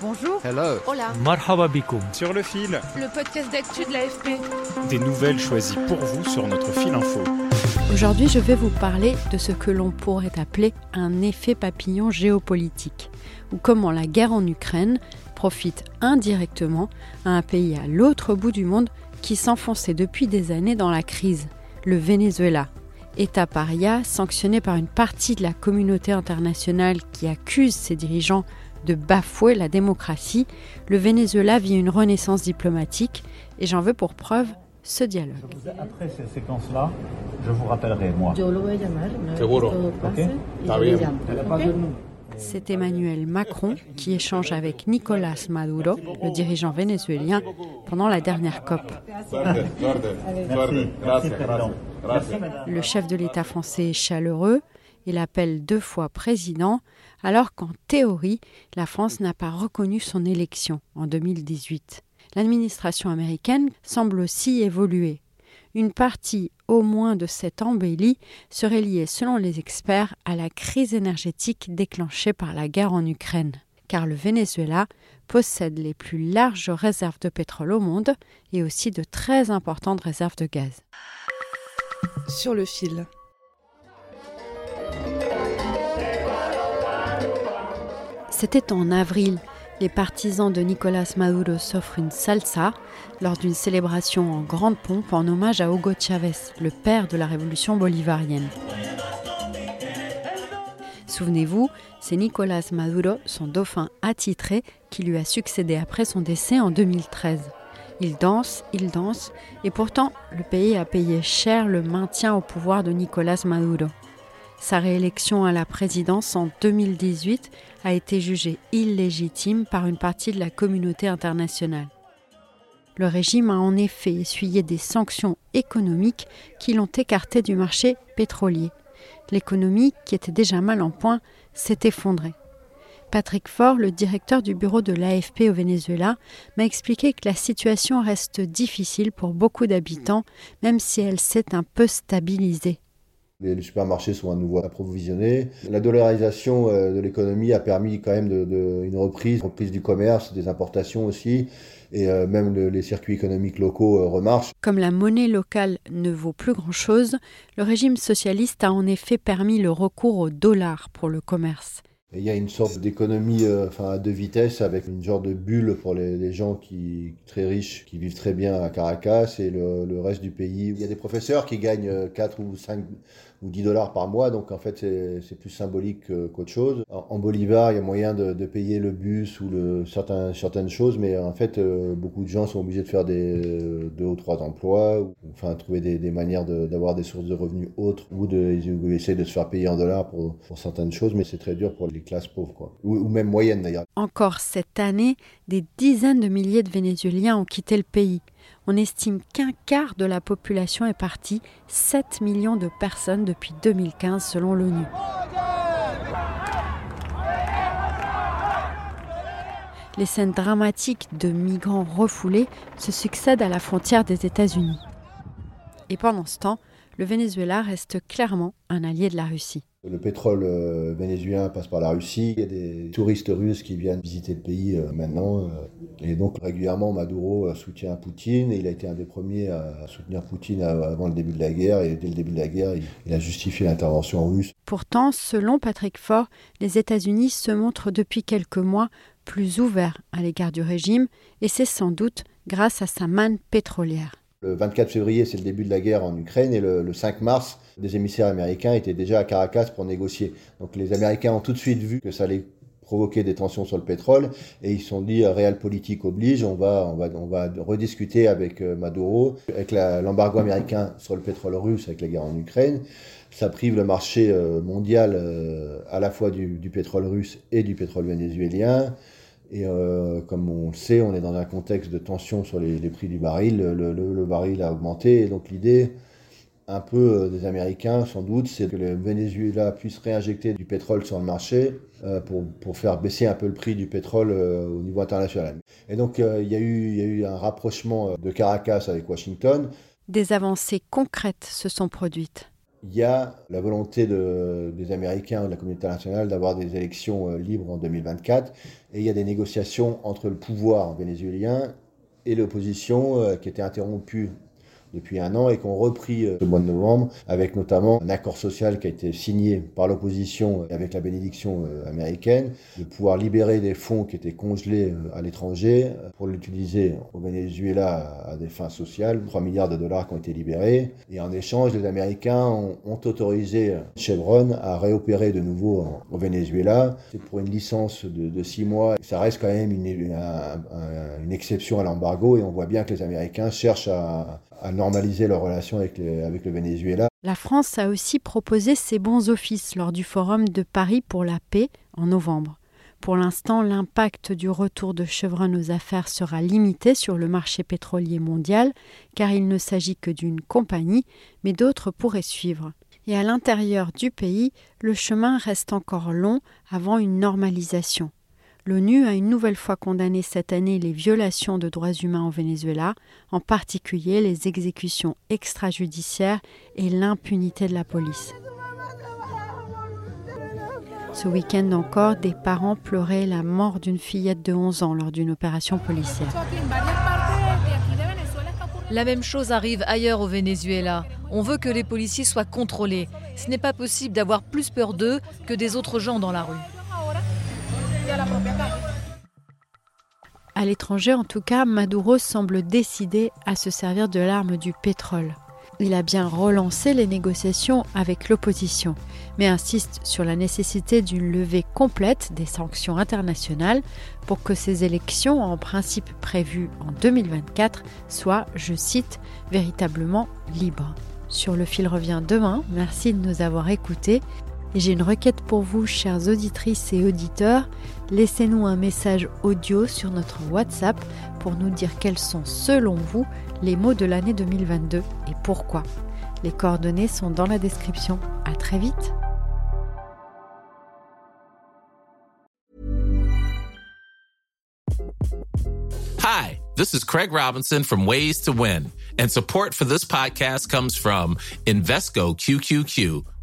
Bonjour. Hello. Hola. Marhaba bikoum. Sur le fil, Le podcast d'actu de l'AFP. des nouvelles choisies pour vous sur notre fil info. Aujourd'hui, je vais vous parler de ce que l'on pourrait appeler un effet papillon géopolitique, ou comment la guerre en Ukraine profite indirectement à un pays à l'autre bout du monde qui s'enfonçait depuis des années dans la crise, le Venezuela. État paria sanctionné par une partie de la communauté internationale qui accuse ses dirigeants de bafouer la démocratie, le Venezuela vit une renaissance diplomatique et j'en veux pour preuve ce dialogue. Après ces séquences-là, je vous rappellerai, moi. C'est Emmanuel Macron qui échange avec Nicolas Maduro, le dirigeant vénézuélien, pendant la dernière COP. Le chef de l'État français est chaleureux et l'appelle deux fois président, alors qu'en théorie, la France n'a pas reconnu son élection en 2018. L'administration américaine semble aussi évoluer. Une partie au moins de cette embellie serait liée, selon les experts, à la crise énergétique déclenchée par la guerre en Ukraine. Car le Venezuela possède les plus larges réserves de pétrole au monde et aussi de très importantes réserves de gaz. Sur le fil. C'était en avril. Les partisans de Nicolas Maduro s'offrent une salsa lors d'une célébration en grande pompe en hommage à Hugo Chavez, le père de la révolution bolivarienne. Souvenez-vous, c'est Nicolas Maduro, son dauphin attitré, qui lui a succédé après son décès en 2013. Il danse, il danse, et pourtant le pays a payé cher le maintien au pouvoir de Nicolas Maduro. Sa réélection à la présidence en 2018 a été jugée illégitime par une partie de la communauté internationale. Le régime a en effet essuyé des sanctions économiques qui l'ont écarté du marché pétrolier. L'économie, qui était déjà mal en point, s'est effondrée. Patrick Faure, le directeur du bureau de l'AFP au Venezuela, m'a expliqué que la situation reste difficile pour beaucoup d'habitants, même si elle s'est un peu stabilisée. Les supermarchés sont à nouveau approvisionnés. La dollarisation euh, de l'économie a permis quand même de, de- une reprise, du commerce, des importations aussi, et euh, même le- les circuits économiques locaux euh, remarchent. Comme la monnaie locale ne vaut plus grand-chose, le régime socialiste a en effet permis le recours au dollar pour le commerce. Il y a une sorte d'économie euh, à deux vitesses avec une genre de bulle pour les, gens qui très riches, qui vivent très bien à Caracas et le, reste du pays. Il y a des professeurs qui gagnent euh, 4 ou 5 ou 10 dollars par mois, donc en fait c'est plus symbolique que- qu'autre chose. En, en Bolivar, il y a moyen de, payer le bus ou certaines choses, mais en fait euh, beaucoup de gens sont obligés de faire euh, deux ou trois emplois, ou enfin trouver des, manières d'avoir des sources de revenus autres ou de essayer de se faire payer en dollars pour, pour certaines choses, mais c'est très dur pour les classes pauvres, ou même moyennes d'ailleurs. Encore cette année, des dizaines de milliers de Vénézuéliens ont quitté le pays. On estime qu'un quart de la population est partie, 7 millions de personnes depuis 2015 selon l'ONU. Les scènes dramatiques de migrants refoulés se succèdent à la frontière des États-Unis. Et pendant ce temps, le Venezuela reste clairement un allié de la Russie. Le pétrole euh, vénézuélien passe par la Russie. Il y a des touristes russes qui viennent visiter le pays euh, maintenant. euh, et donc régulièrement, Maduro soutient Poutine. Et il a été un des premiers à soutenir Poutine avant le début de la guerre. Et dès le début de la guerre, il a justifié l'intervention russe. Pourtant, selon Patrick Faure, les États-Unis se montrent depuis quelques mois plus ouverts à l'égard du régime, et c'est sans doute grâce à sa manne pétrolière. Le 24 février, c'est le début de la guerre en Ukraine. Et le, le 5 mars, des émissaires américains étaient déjà à Caracas pour négocier. Donc les Américains ont tout de suite vu que ça allait provoquer des tensions sur le pétrole et ils se sont dit réel politique oblige, on va, on va, on va rediscuter avec Maduro, avec l'embargo américain sur le pétrole russe avec la guerre en Ukraine. Ça prive le marché mondial à la fois du, du, pétrole russe et du pétrole vénézuélien. Et euh, comme on le sait, on est dans un contexte de tension sur les, prix du baril. Le, baril a augmenté. Et donc l'idée, un peu euh, des Américains sans doute, c'est que le Venezuela puisse réinjecter du pétrole sur le marché euh, pour, faire baisser un peu le prix du pétrole au niveau international. Et donc il y a eu un rapprochement de Caracas avec Washington. Des avancées concrètes se sont produites il y a la volonté des Américains, de la communauté internationale, d'avoir des élections euh, libres en 2024, et il y a des négociations entre le pouvoir vénézuélien et l'opposition euh, qui étaient interrompues depuis un an et qu'on repris euh, ce mois de novembre avec notamment un accord social qui a été signé par l'opposition avec la bénédiction euh, américaine de pouvoir libérer des fonds qui étaient congelés euh, à l'étranger pour l'utiliser au Venezuela à des fins sociales. 3 milliards de dollars qui ont été libérés et en échange les Américains ont, autorisé Chevron à réopérer de nouveau au Venezuela. C'est pour une licence de, 6 mois. Ça reste quand même une, une exception à l'embargo et on voit bien que les Américains cherchent à, à normaliser leurs relations avec, le Venezuela. La France a aussi proposé ses bons offices lors du Forum de Paris pour la paix en novembre. Pour l'instant, l'impact du retour de Chevron aux affaires sera limité sur le marché pétrolier mondial, car il ne s'agit que d'une compagnie, mais d'autres pourraient suivre. Et à l'intérieur du pays, le chemin reste encore long avant une normalisation. L'ONU a une nouvelle fois condamné cette année les violations de droits humains au Venezuela, en particulier les exécutions extrajudiciaires et l'impunité de la police. Ce week-end encore, des parents pleuraient la mort d'une fillette de 11 ans lors d'une opération policière. La même chose arrive ailleurs au Venezuela. On veut que les policiers soient contrôlés. Ce n'est pas possible d'avoir plus peur d'eux que des autres gens dans la rue. À l'étranger, en tout cas, Maduro semble décidé à se servir de l'arme du pétrole. Il a bien relancé les négociations avec l'opposition, mais insiste sur la nécessité d'une levée complète des sanctions internationales pour que ces élections, en principe prévues en 2024, soient, je cite, véritablement libres. Sur le fil revient demain. Merci de nous avoir écoutés j'ai une requête pour vous, chères auditrices et auditeurs. Laissez-nous un message audio sur notre WhatsApp pour nous dire quels sont, selon vous, les mots de l'année 2022 et pourquoi. Les coordonnées sont dans la description. À très vite! Hi, this is Craig Robinson from Ways to Win, and support for this podcast comes from Invesco QQQ